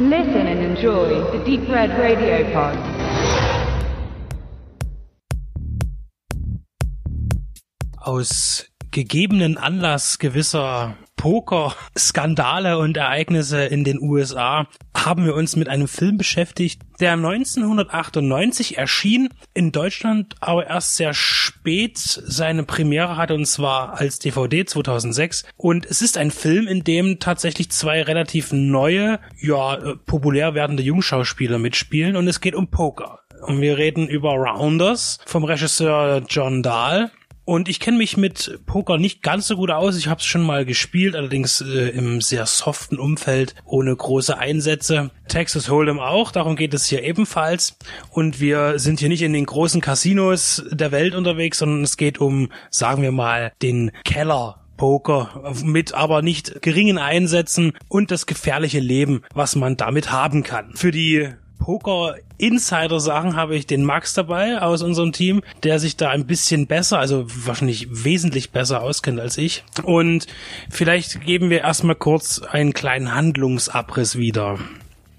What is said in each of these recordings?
Listen and enjoy the Deep Red Radio Pod. Aus gegebenen Anlass gewisser Poker-Skandale und Ereignisse in den USA haben wir uns mit einem Film beschäftigt, der 1998 erschien, in Deutschland aber erst sehr spät seine Premiere hatte und zwar als DVD 2006 und es ist ein Film, in dem tatsächlich zwei relativ neue, ja, populär werdende Jungschauspieler mitspielen. Und es geht um Poker. Und wir reden über Rounders vom Regisseur John Dahl und ich kenne mich mit Poker nicht ganz so gut aus. Ich habe es schon mal gespielt, allerdings äh, im sehr soften Umfeld, ohne große Einsätze. Texas Hold'em auch, darum geht es hier ebenfalls. Und wir sind hier nicht in den großen Casinos der Welt unterwegs, sondern es geht um, sagen wir mal, den Keller Poker mit aber nicht geringen Einsätzen und das gefährliche Leben, was man damit haben kann. Für die Poker-Insider-Sachen habe ich den Max dabei aus unserem Team, der sich da ein bisschen besser, also wahrscheinlich wesentlich besser auskennt als ich. Und vielleicht geben wir erstmal kurz einen kleinen Handlungsabriss wieder.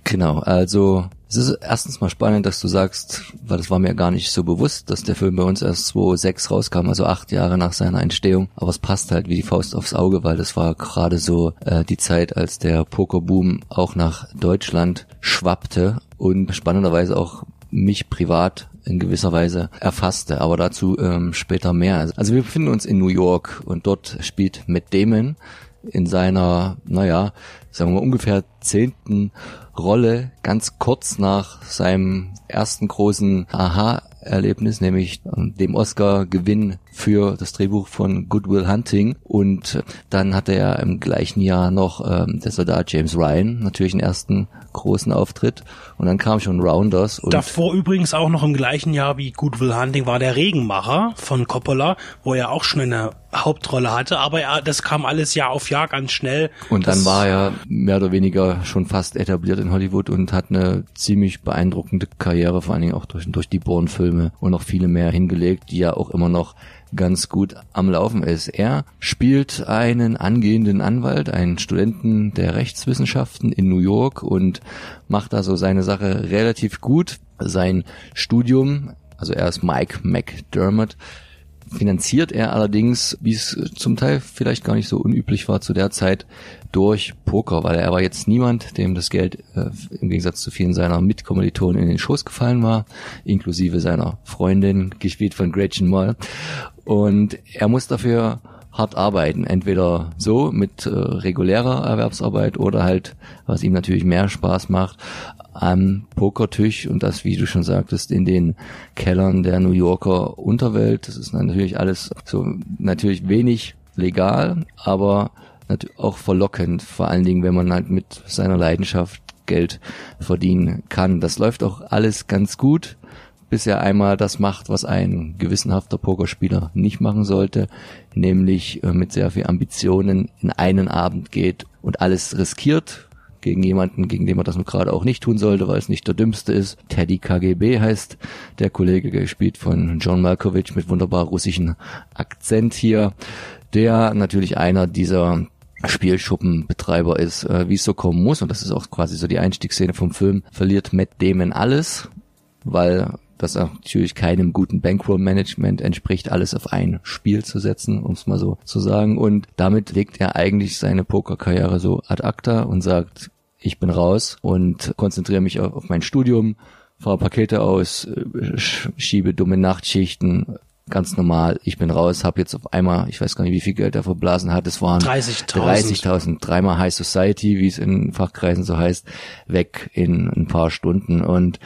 Genau, also es ist erstens mal spannend, dass du sagst, weil das war mir gar nicht so bewusst, dass der Film bei uns erst 2006 rauskam, also acht Jahre nach seiner Entstehung. Aber es passt halt wie die Faust aufs Auge, weil das war gerade so äh, die Zeit, als der Pokerboom auch nach Deutschland schwappte und spannenderweise auch mich privat in gewisser Weise erfasste, aber dazu ähm, später mehr. Also wir befinden uns in New York und dort spielt Matt Damon in seiner, naja, sagen wir ungefähr zehnten Rolle ganz kurz nach seinem ersten großen Aha-Erlebnis, nämlich dem Oscar-Gewinn für das Drehbuch von Goodwill Hunting und dann hatte er im gleichen Jahr noch ähm, der Soldat James Ryan natürlich den ersten großen Auftritt und dann kam schon Rounders. Und Davor übrigens auch noch im gleichen Jahr wie Goodwill Hunting war der Regenmacher von Coppola, wo er auch schon eine Hauptrolle hatte, aber er, das kam alles Jahr auf Jahr ganz schnell. Und dann war er mehr oder weniger schon fast etabliert in Hollywood und hat eine ziemlich beeindruckende Karriere, vor allen Dingen auch durch, durch die Bourne-Filme und noch viele mehr hingelegt, die ja auch immer noch ganz gut am Laufen ist. Er spielt einen angehenden Anwalt, einen Studenten der Rechtswissenschaften in New York und macht da so seine Sache relativ gut. Sein Studium, also er ist Mike McDermott, finanziert er allerdings, wie es zum Teil vielleicht gar nicht so unüblich war zu der Zeit, durch Poker, weil er war jetzt niemand, dem das Geld äh, im Gegensatz zu vielen seiner Mitkommilitonen in den Schoß gefallen war, inklusive seiner Freundin, gespielt von Gretchen Moll. Und er muss dafür hart arbeiten, entweder so mit äh, regulärer Erwerbsarbeit oder halt, was ihm natürlich mehr Spaß macht, am Pokertisch und das, wie du schon sagtest, in den Kellern der New Yorker Unterwelt. Das ist natürlich alles so natürlich wenig legal, aber natürlich auch verlockend, vor allen Dingen, wenn man halt mit seiner Leidenschaft Geld verdienen kann. Das läuft auch alles ganz gut, bis er einmal das macht, was ein gewissenhafter Pokerspieler nicht machen sollte, nämlich äh, mit sehr viel Ambitionen in einen Abend geht und alles riskiert, gegen jemanden, gegen den man das gerade auch nicht tun sollte, weil es nicht der dümmste ist. Teddy KGB heißt der Kollege, gespielt von John Malkovich mit wunderbar russischen Akzent hier, der natürlich einer dieser Spielschuppenbetreiber ist, äh, wie es so kommen muss, und das ist auch quasi so die Einstiegsszene vom Film, verliert Matt Damon alles, weil das natürlich keinem guten Bankroll-Management entspricht, alles auf ein Spiel zu setzen, um es mal so zu sagen. Und damit legt er eigentlich seine Pokerkarriere so ad acta und sagt, ich bin raus und konzentriere mich auf, auf mein Studium, fahre Pakete aus, äh, schiebe dumme Nachtschichten, ganz normal, ich bin raus, habe jetzt auf einmal, ich weiß gar nicht, wie viel Geld er verblasen hat, es waren 30.000, 30 dreimal High Society, wie es in Fachkreisen so heißt, weg in ein paar Stunden. Und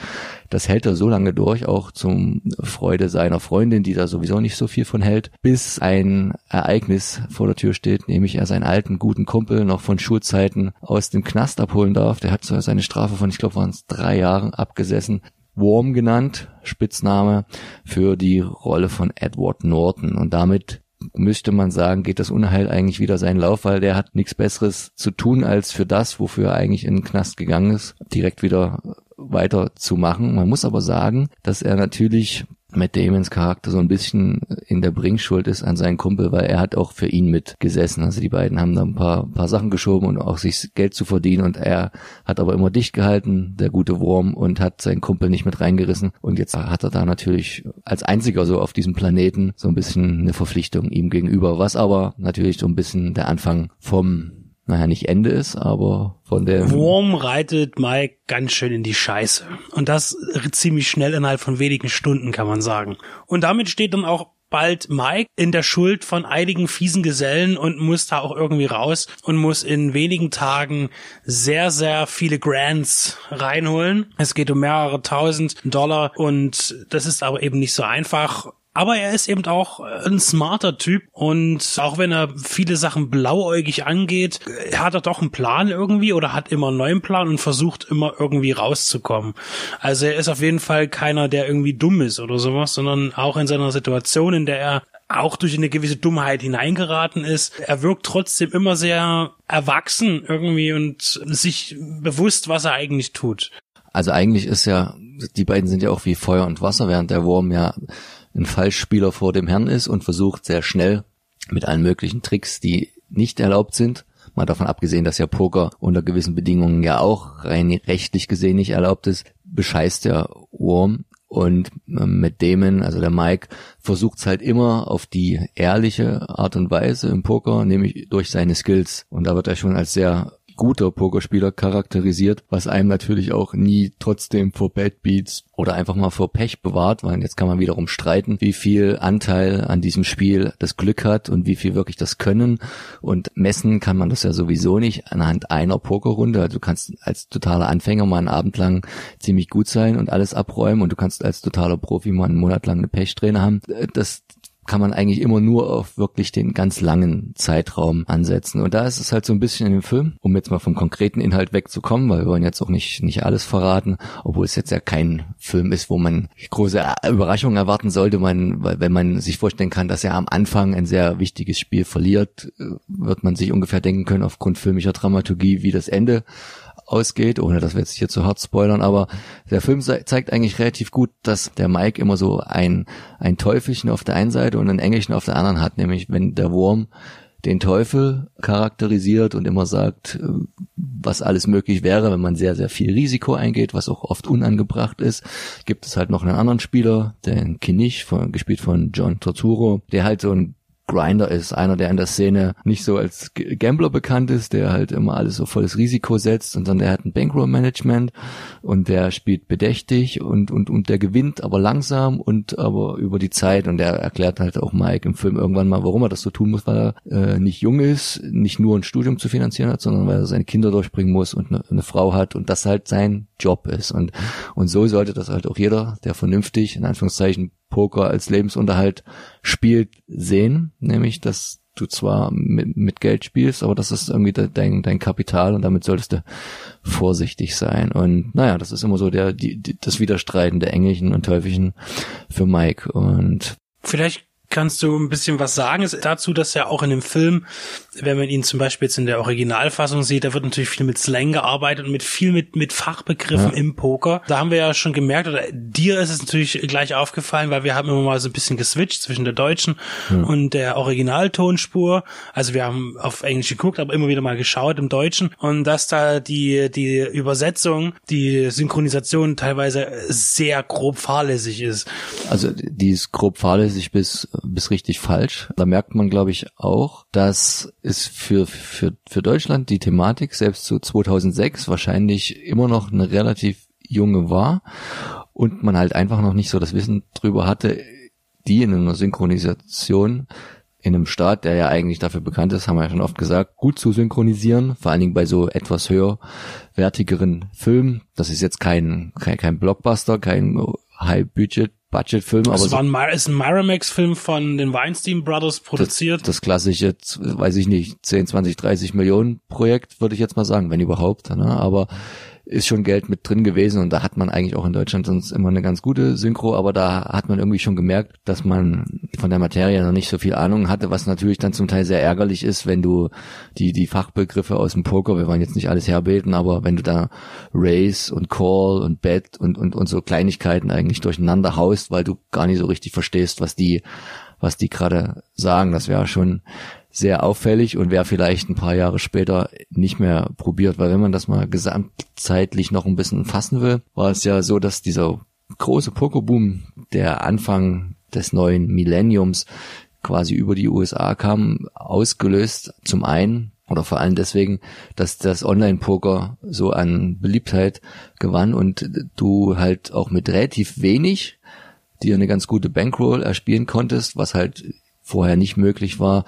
das hält er so lange durch, auch zum Freude seiner Freundin, die da sowieso nicht so viel von hält, bis ein Ereignis vor der Tür steht, nämlich er seinen alten guten Kumpel noch von Schulzeiten aus dem Knast abholen darf. Der hat so seine Strafe von, ich glaube, waren es drei Jahren abgesessen Worm genannt, Spitzname für die Rolle von Edward Norton. Und damit müsste man sagen, geht das Unheil eigentlich wieder seinen Lauf, weil der hat nichts Besseres zu tun, als für das, wofür er eigentlich in den Knast gegangen ist, direkt wieder weiter zu machen. Man muss aber sagen, dass er natürlich Matt Damons Charakter so ein bisschen in der Bringschuld ist an seinen Kumpel, weil er hat auch für ihn mitgesessen. Also die beiden haben da ein paar, paar Sachen geschoben und auch sich Geld zu verdienen und er hat aber immer dicht gehalten, der gute Wurm, und hat seinen Kumpel nicht mit reingerissen. Und jetzt hat er da natürlich als einziger so auf diesem Planeten so ein bisschen eine Verpflichtung ihm gegenüber, was aber natürlich so ein bisschen der Anfang vom naja, nicht Ende ist, aber von der. Wurm reitet Mike ganz schön in die Scheiße. Und das ziemlich schnell innerhalb von wenigen Stunden, kann man sagen. Und damit steht dann auch bald Mike in der Schuld von einigen fiesen Gesellen und muss da auch irgendwie raus und muss in wenigen Tagen sehr, sehr viele Grants reinholen. Es geht um mehrere tausend Dollar und das ist aber eben nicht so einfach. Aber er ist eben auch ein smarter Typ und auch wenn er viele Sachen blauäugig angeht, hat er doch einen Plan irgendwie oder hat immer einen neuen Plan und versucht immer irgendwie rauszukommen. Also er ist auf jeden Fall keiner, der irgendwie dumm ist oder sowas, sondern auch in seiner Situation, in der er auch durch eine gewisse Dummheit hineingeraten ist. Er wirkt trotzdem immer sehr erwachsen irgendwie und sich bewusst, was er eigentlich tut. Also eigentlich ist ja, die beiden sind ja auch wie Feuer und Wasser, während der Wurm ja ein Falschspieler vor dem Herrn ist und versucht sehr schnell mit allen möglichen Tricks, die nicht erlaubt sind, mal davon abgesehen, dass ja Poker unter gewissen Bedingungen ja auch rein rechtlich gesehen nicht erlaubt ist, bescheißt der Wurm und ähm, mit Damon, also der Mike, versucht es halt immer auf die ehrliche Art und Weise im Poker, nämlich durch seine Skills. Und da wird er schon als sehr guter Pokerspieler charakterisiert, was einem natürlich auch nie trotzdem vor Bad Beats oder einfach mal vor Pech bewahrt, weil jetzt kann man wiederum streiten, wie viel Anteil an diesem Spiel das Glück hat und wie viel wirklich das Können und messen kann man das ja sowieso nicht anhand einer Pokerrunde. Also du kannst als totaler Anfänger mal einen Abend lang ziemlich gut sein und alles abräumen und du kannst als totaler Profi mal einen Monat lang eine Pechsträhne haben. Das, kann man eigentlich immer nur auf wirklich den ganz langen Zeitraum ansetzen. Und da ist es halt so ein bisschen in dem Film, um jetzt mal vom konkreten Inhalt wegzukommen, weil wir wollen jetzt auch nicht, nicht alles verraten, obwohl es jetzt ja kein Film ist, wo man große Überraschungen erwarten sollte, man, weil wenn man sich vorstellen kann, dass er am Anfang ein sehr wichtiges Spiel verliert, äh, wird man sich ungefähr denken können, aufgrund filmischer Dramaturgie, wie das Ende ausgeht, ohne dass wir jetzt hier zu hart spoilern, aber der Film zeigt eigentlich relativ gut, dass der Mike immer so ein, ein Teufelchen auf der einen Seite und ein Engelchen auf der anderen hat, nämlich wenn der Wurm den Teufel charakterisiert und immer sagt, äh, was alles möglich wäre, wenn man sehr, sehr viel Risiko eingeht, was auch oft unangebracht ist, gibt es halt noch einen anderen Spieler, den Kinich, von, gespielt von John Torturo, der halt so ein Grinder ist, einer, der in der Szene nicht so als Gambler bekannt ist, der halt immer alles so volles Risiko setzt, sondern der hat ein Bankroll-Management und der spielt bedächtig und, und, und der gewinnt aber langsam und aber über die Zeit. Und der erklärt halt auch Mike im Film irgendwann mal, warum er das so tun muss, weil er äh, nicht jung ist, nicht nur ein Studium zu finanzieren hat, sondern weil er seine Kinder durchbringen muss und eine, eine Frau hat und das halt sein Job ist. Und, und so sollte das halt auch jeder, der vernünftig, in Anführungszeichen, Poker als Lebensunterhalt spielt, sehen, nämlich dass du zwar mit, mit Geld spielst, aber das ist irgendwie dein, dein Kapital und damit solltest du vorsichtig sein. Und naja, das ist immer so der, die, die, das Widerstreiten der Engelchen und Teufelchen für Mike. Und vielleicht Kannst du ein bisschen was sagen dazu, dass ja auch in dem Film, wenn man ihn zum Beispiel jetzt in der Originalfassung sieht, da wird natürlich viel mit Slang gearbeitet und mit viel mit, mit Fachbegriffen ja. im Poker. Da haben wir ja schon gemerkt, oder dir ist es natürlich gleich aufgefallen, weil wir haben immer mal so ein bisschen geswitcht zwischen der deutschen ja. und der Originaltonspur. Also wir haben auf Englisch geguckt, aber immer wieder mal geschaut im Deutschen und dass da die, die Übersetzung, die Synchronisation teilweise sehr grob fahrlässig ist. Also die ist grob fahrlässig bis bis richtig falsch. Da merkt man, glaube ich, auch, dass es für, für, für Deutschland die Thematik selbst zu 2006 wahrscheinlich immer noch eine relativ junge war und man halt einfach noch nicht so das Wissen drüber hatte, die in einer Synchronisation in einem Staat, der ja eigentlich dafür bekannt ist, haben wir ja schon oft gesagt, gut zu synchronisieren, vor allen Dingen bei so etwas höherwertigeren Filmen. Das ist jetzt kein, kein, kein Blockbuster, kein High-Budget Budgetfilm. Das war ein, ist ein Miramax-Film von den Weinstein Brothers produziert. Das, das klassische, weiß ich nicht, 10, 20, 30 Millionen Projekt, würde ich jetzt mal sagen, wenn überhaupt. Ne? Aber ist schon Geld mit drin gewesen und da hat man eigentlich auch in Deutschland sonst immer eine ganz gute Synchro, aber da hat man irgendwie schon gemerkt, dass man von der Materie noch nicht so viel Ahnung hatte, was natürlich dann zum Teil sehr ärgerlich ist, wenn du die, die Fachbegriffe aus dem Poker, wir wollen jetzt nicht alles herbeten, aber wenn du da Race und Call und Bet und, und, und so Kleinigkeiten eigentlich durcheinander haust, weil du gar nicht so richtig verstehst, was die, was die gerade sagen, das wäre schon sehr auffällig und wer vielleicht ein paar Jahre später nicht mehr probiert, weil wenn man das mal gesamtzeitlich noch ein bisschen fassen will, war es ja so, dass dieser große Pokerboom, der Anfang des neuen Millenniums quasi über die USA kam, ausgelöst zum einen oder vor allem deswegen, dass das Online-Poker so an Beliebtheit gewann und du halt auch mit relativ wenig dir eine ganz gute Bankroll erspielen konntest, was halt vorher nicht möglich war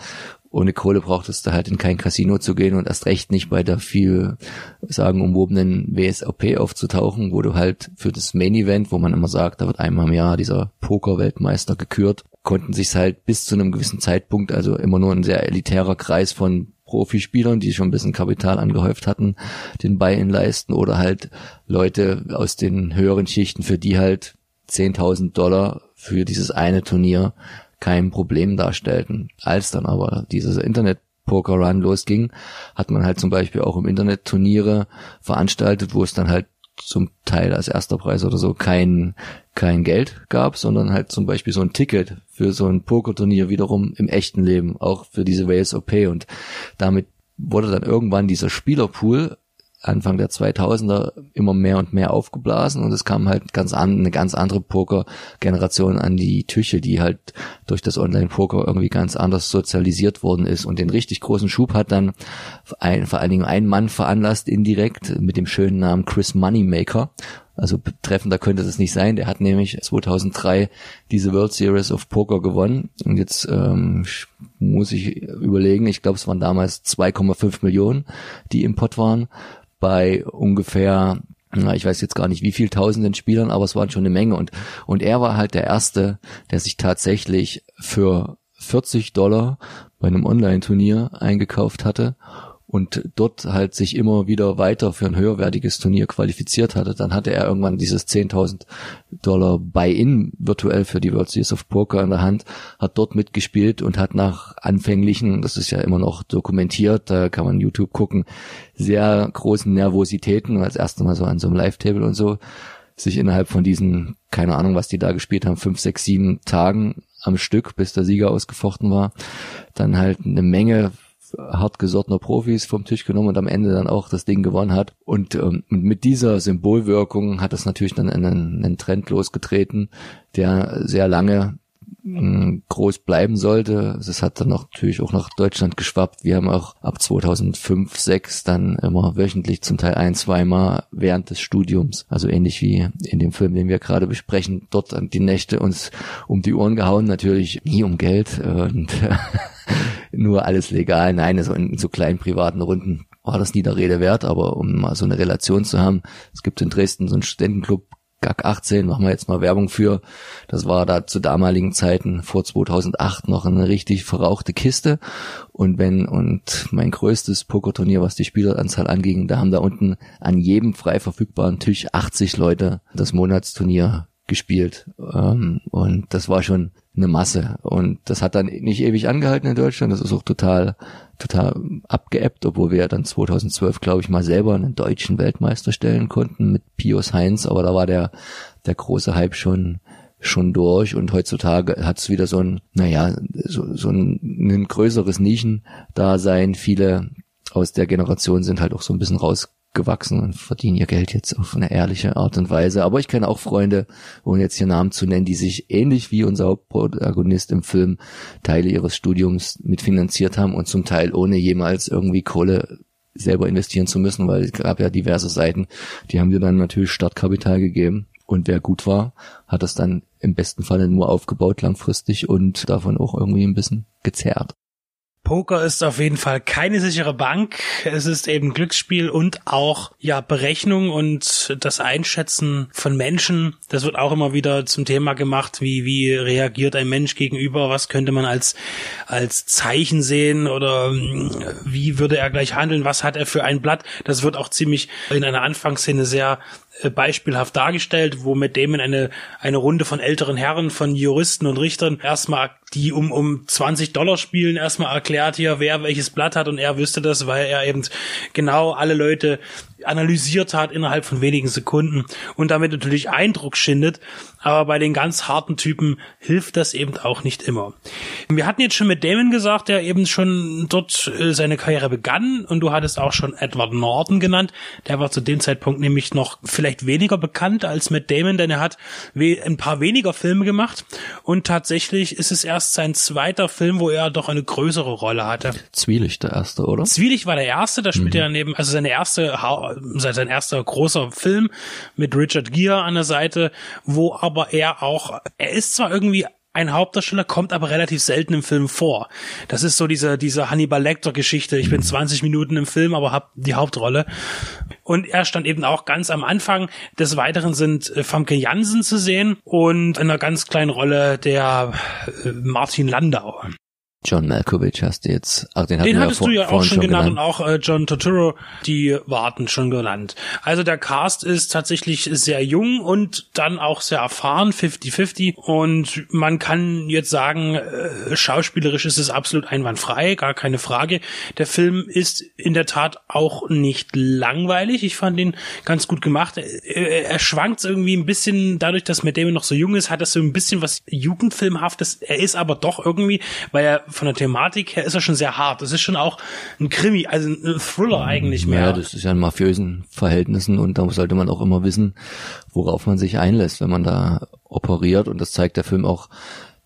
ohne Kohle brauchtest du halt in kein Casino zu gehen und erst recht nicht bei der viel sagen umwobenen WSOP aufzutauchen, wo du halt für das Main Event, wo man immer sagt, da wird einmal im Jahr dieser Poker-Weltmeister gekürt, konnten sich halt bis zu einem gewissen Zeitpunkt, also immer nur ein sehr elitärer Kreis von Profispielern, die schon ein bisschen Kapital angehäuft hatten, den Buy-in leisten oder halt Leute aus den höheren Schichten, für die halt 10.000 Dollar für dieses eine Turnier kein Problem darstellten. Als dann aber dieses Internet Poker Run losging, hat man halt zum Beispiel auch im Internet Turniere veranstaltet, wo es dann halt zum Teil als erster Preis oder so kein, kein Geld gab, sondern halt zum Beispiel so ein Ticket für so ein Pokerturnier wiederum im echten Leben, auch für diese WSOP und damit wurde dann irgendwann dieser Spielerpool Anfang der 2000er immer mehr und mehr aufgeblasen und es kam halt ganz an, eine ganz andere Poker-Generation an die Tüche, die halt durch das Online-Poker irgendwie ganz anders sozialisiert worden ist und den richtig großen Schub hat dann ein, vor allen Dingen ein Mann veranlasst indirekt mit dem schönen Namen Chris Moneymaker also treffender könnte es nicht sein. Der hat nämlich 2003 diese World Series of Poker gewonnen. Und jetzt ähm, muss ich überlegen, ich glaube, es waren damals 2,5 Millionen, die im Pot waren bei ungefähr na, ich weiß jetzt gar nicht wie viel tausenden Spielern, aber es waren schon eine Menge und, und er war halt der erste, der sich tatsächlich für 40 Dollar bei einem Online-Turnier eingekauft hatte und dort halt sich immer wieder weiter für ein höherwertiges Turnier qualifiziert hatte, dann hatte er irgendwann dieses 10.000 Dollar Buy-in virtuell für die World Series of Poker in der Hand, hat dort mitgespielt und hat nach anfänglichen, das ist ja immer noch dokumentiert, da kann man YouTube gucken, sehr großen Nervositäten, als erstes Mal so an so einem Live-Table und so, sich innerhalb von diesen, keine Ahnung, was die da gespielt haben, fünf, sechs, sieben Tagen am Stück, bis der Sieger ausgefochten war, dann halt eine Menge hartgesottener Profis vom Tisch genommen und am Ende dann auch das Ding gewonnen hat. Und ähm, mit dieser Symbolwirkung hat das natürlich dann einen, einen Trend losgetreten, der sehr lange mm, groß bleiben sollte. Es hat dann auch natürlich auch nach Deutschland geschwappt. Wir haben auch ab 2005, 6 dann immer wöchentlich zum Teil ein, zweimal während des Studiums, also ähnlich wie in dem Film, den wir gerade besprechen, dort die Nächte uns um die Ohren gehauen, natürlich nie um Geld und nur alles legal. Nein, so in so kleinen privaten Runden war das nie der Rede wert, aber um mal so eine Relation zu haben, es gibt in Dresden so einen Studentenclub, GAG 18, machen wir jetzt mal Werbung für. Das war da zu damaligen Zeiten vor 2008 noch eine richtig verrauchte Kiste. Und wenn, und mein größtes Pokerturnier, was die Spieleranzahl anging, da haben da unten an jedem frei verfügbaren Tisch 80 Leute das Monatsturnier gespielt. Ähm, und das war schon eine Masse. Und das hat dann nicht ewig angehalten in Deutschland. Das ist auch total, total abgeebbt, obwohl wir dann 2012, glaube ich, mal selber einen deutschen Weltmeister stellen konnten mit Pius Heinz. Aber da war der, der große Hype schon, schon durch und heutzutage hat es wieder so ein, naja, so, so ein, ein größeres Nischendasein. Viele aus der Generation sind halt auch so ein bisschen raus gewachsen und verdienen ihr Geld jetzt auf eine ehrliche Art und Weise. Aber ich kenne auch Freunde, ohne jetzt hier Namen zu nennen, die sich ähnlich wie unser Hauptprotagonist im Film Teile ihres Studiums mitfinanziert haben und zum Teil ohne jemals irgendwie Kohle selber investieren zu müssen, weil es gab ja diverse Seiten, die haben dir dann natürlich Startkapital gegeben. Und wer gut war, hat das dann im besten Falle nur aufgebaut langfristig und davon auch irgendwie ein bisschen gezerrt. Poker ist auf jeden Fall keine sichere Bank. Es ist eben Glücksspiel und auch ja Berechnung und das Einschätzen von Menschen. Das wird auch immer wieder zum Thema gemacht. Wie wie reagiert ein Mensch gegenüber? Was könnte man als als Zeichen sehen oder wie würde er gleich handeln? Was hat er für ein Blatt? Das wird auch ziemlich in einer Anfangsszene sehr beispielhaft dargestellt, wo mit dem in eine, eine Runde von älteren Herren, von Juristen und Richtern erstmal die um, um 20 Dollar spielen, erstmal erklärt hier, wer welches Blatt hat und er wüsste das, weil er eben genau alle Leute analysiert hat innerhalb von wenigen Sekunden und damit natürlich Eindruck schindet. Aber bei den ganz harten Typen hilft das eben auch nicht immer. Wir hatten jetzt schon mit Damon gesagt, der eben schon dort äh, seine Karriere begann und du hattest auch schon Edward Norton genannt. Der war zu dem Zeitpunkt nämlich noch vielleicht weniger bekannt als mit Damon, denn er hat ein paar weniger Filme gemacht und tatsächlich ist es erst sein zweiter Film, wo er doch eine größere Rolle hatte. Zwielicht der erste, oder? Zwielicht war der erste, da spielt mhm. er neben, also seine erste sein erster großer Film mit Richard Gere an der Seite, wo aber er auch, er ist zwar irgendwie ein Hauptdarsteller kommt aber relativ selten im Film vor. Das ist so diese, diese Hannibal Lecter Geschichte. Ich bin 20 Minuten im Film, aber hab die Hauptrolle. Und er stand eben auch ganz am Anfang. Des Weiteren sind äh, Famke Jansen zu sehen und in einer ganz kleinen Rolle der äh, Martin Landau. John Malkovich hast du jetzt, ach, den, den hattest ja du ja auch schon genannt, genannt, und auch äh, John Turturro, die warten schon genannt. Also der Cast ist tatsächlich sehr jung und dann auch sehr erfahren, 50-50 und man kann jetzt sagen, äh, schauspielerisch ist es absolut einwandfrei, gar keine Frage. Der Film ist in der Tat auch nicht langweilig. Ich fand ihn ganz gut gemacht. Er, er schwankt irgendwie ein bisschen dadurch, dass Matt Damon noch so jung ist, hat das so ein bisschen was Jugendfilmhaftes. Er ist aber doch irgendwie, weil er von der Thematik her ist er schon sehr hart. Das ist schon auch ein Krimi, also ein Thriller eigentlich mehr. Ja, das ist ja in mafiösen Verhältnissen und da sollte man auch immer wissen, worauf man sich einlässt, wenn man da operiert und das zeigt der Film auch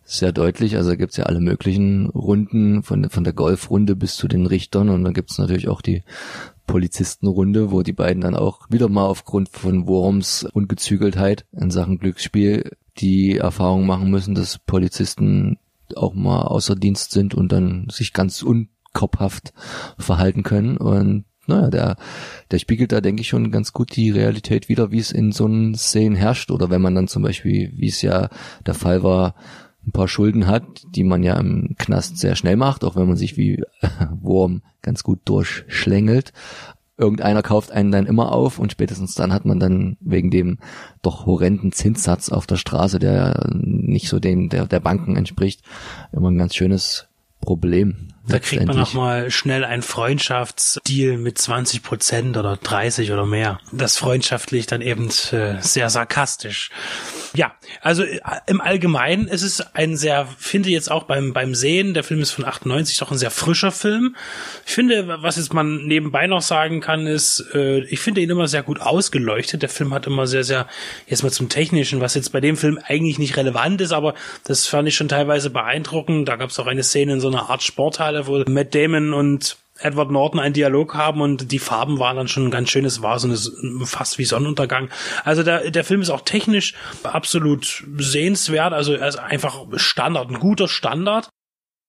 sehr deutlich. Also da gibt's ja alle möglichen Runden, von, von der Golfrunde bis zu den Richtern und dann gibt's natürlich auch die Polizistenrunde, wo die beiden dann auch wieder mal aufgrund von Worms Ungezügeltheit in Sachen Glücksspiel die Erfahrung machen müssen, dass Polizisten auch mal außer Dienst sind und dann sich ganz unkopfhaft verhalten können. Und naja, der, der spiegelt da, denke ich, schon ganz gut die Realität wieder, wie es in so einem Szenen herrscht. Oder wenn man dann zum Beispiel, wie es ja der Fall war, ein paar Schulden hat, die man ja im Knast sehr schnell macht, auch wenn man sich wie Wurm ganz gut durchschlängelt irgendeiner kauft einen dann immer auf und spätestens dann hat man dann wegen dem doch horrenden Zinssatz auf der Straße, der nicht so den der, der Banken entspricht, immer ein ganz schönes Problem. Da kriegt man auch mal schnell einen Freundschaftsdeal mit 20 Prozent oder 30 oder mehr. Das freundschaftlich dann eben äh, sehr sarkastisch. Ja, also äh, im Allgemeinen ist es ein sehr, finde jetzt auch beim, beim Sehen, der Film ist von 98 doch ein sehr frischer Film. Ich finde, was jetzt man nebenbei noch sagen kann, ist, äh, ich finde ihn immer sehr gut ausgeleuchtet. Der Film hat immer sehr, sehr, jetzt mal zum Technischen, was jetzt bei dem Film eigentlich nicht relevant ist, aber das fand ich schon teilweise beeindruckend. Da gab es auch eine Szene in so einer Art Sporthalle, wo Matt Damon und Edward Norton einen Dialog haben und die Farben waren dann schon ein ganz schönes, war so eine, fast wie Sonnenuntergang. Also der, der Film ist auch technisch absolut sehenswert, also er ist einfach Standard, ein guter Standard.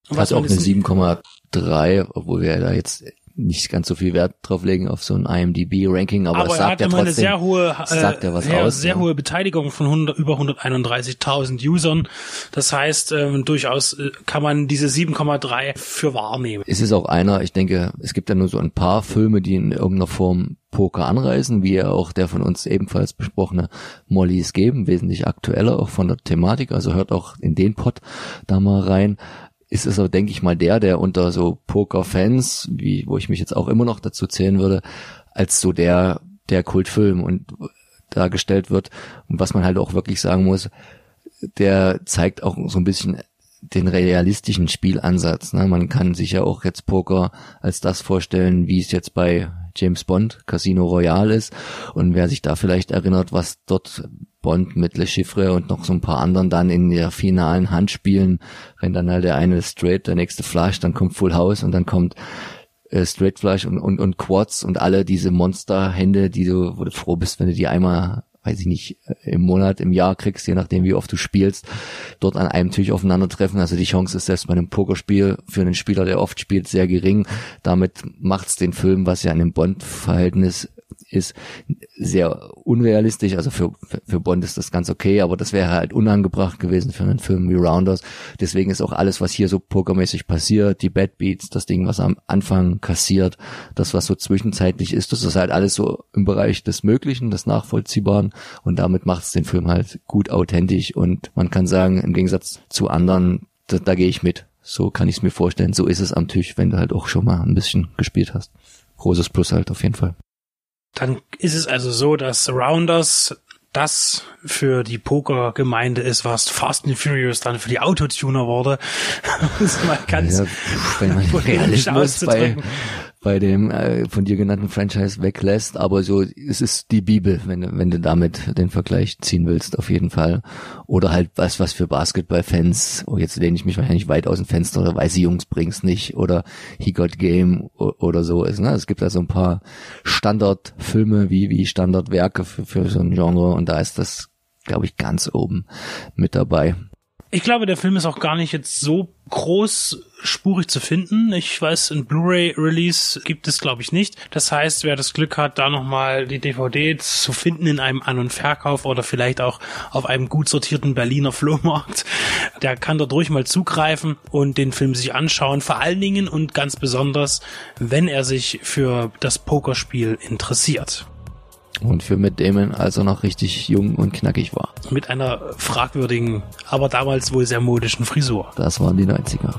Hat auch eine 7,3, obwohl wir da jetzt nicht ganz so viel Wert drauf legen auf so ein IMDb-Ranking, aber, aber es sagt ja trotzdem, eine sehr hohe, äh, sagt ja was sehr, aus. Sehr ja. hohe Beteiligung von 100, über 131.000 Usern. Das heißt, ähm, durchaus äh, kann man diese 7,3 für wahrnehmen. Es ist auch einer, ich denke, es gibt ja nur so ein paar Filme, die in irgendeiner Form Poker anreißen, wie ja auch der von uns ebenfalls besprochene Mollys geben, wesentlich aktueller auch von der Thematik, also hört auch in den Pod da mal rein ist es aber, denke ich mal, der, der unter so Poker-Fans, wie, wo ich mich jetzt auch immer noch dazu zählen würde, als so der, der Kultfilm und dargestellt wird. Und was man halt auch wirklich sagen muss, der zeigt auch so ein bisschen den realistischen Spielansatz. Ne? Man kann sich ja auch jetzt Poker als das vorstellen, wie es jetzt bei James Bond Casino Royale ist. Und wer sich da vielleicht erinnert, was dort Bond mit Le Chiffre und noch so ein paar anderen dann in der finalen Hand spielen, wenn dann halt der eine straight, der nächste Flush, dann kommt Full House und dann kommt äh, Straight Flush und, und, und Quads und alle diese Monsterhände, die du, wo du froh bist, wenn du die einmal weiß ich nicht, äh, im Monat, im Jahr kriegst, je nachdem wie oft du spielst, dort an einem Tisch aufeinandertreffen. Also die Chance ist selbst bei einem Pokerspiel für einen Spieler, der oft spielt, sehr gering. Damit macht's den Film, was ja in einem Bond-Verhältnis ist sehr unrealistisch. Also für, für Bond ist das ganz okay, aber das wäre halt unangebracht gewesen für einen Film wie Rounders. Deswegen ist auch alles, was hier so pokermäßig passiert, die Bad Beats, das Ding, was am Anfang kassiert, das, was so zwischenzeitlich ist, das ist halt alles so im Bereich des Möglichen, des Nachvollziehbaren und damit macht es den Film halt gut authentisch und man kann sagen, im Gegensatz zu anderen, da, da gehe ich mit. So kann ich es mir vorstellen. So ist es am Tisch, wenn du halt auch schon mal ein bisschen gespielt hast. Großes Plus halt auf jeden Fall. Dann ist es also so, dass Rounders das für die Pokergemeinde ist, was Fast and Furious dann für die Autotuner wurde. das mal ganz ja, wenn man Realismus bei, bei dem äh, von dir genannten Franchise weglässt, aber so es ist die Bibel, wenn wenn du damit den Vergleich ziehen willst, auf jeden Fall. Oder halt was was für Basketballfans. Oh, jetzt lehne ich mich wahrscheinlich weit aus dem Fenster oder weiße Jungs bring's nicht oder He Got Game oder so ist. Ne? Es gibt also ein paar Standardfilme wie wie Standardwerke für, für so ein Genre und da ist das, glaube ich, ganz oben mit dabei. Ich glaube, der Film ist auch gar nicht jetzt so großspurig zu finden. Ich weiß, ein Blu-ray-Release gibt es, glaube ich, nicht. Das heißt, wer das Glück hat, da nochmal die DVD zu finden in einem An- und Verkauf oder vielleicht auch auf einem gut sortierten Berliner Flohmarkt, der kann dort ruhig mal zugreifen und den Film sich anschauen. Vor allen Dingen und ganz besonders, wenn er sich für das Pokerspiel interessiert. Und für Matt Damon, als er noch richtig jung und knackig war. Mit einer fragwürdigen, aber damals wohl sehr modischen Frisur. Das waren die 90er.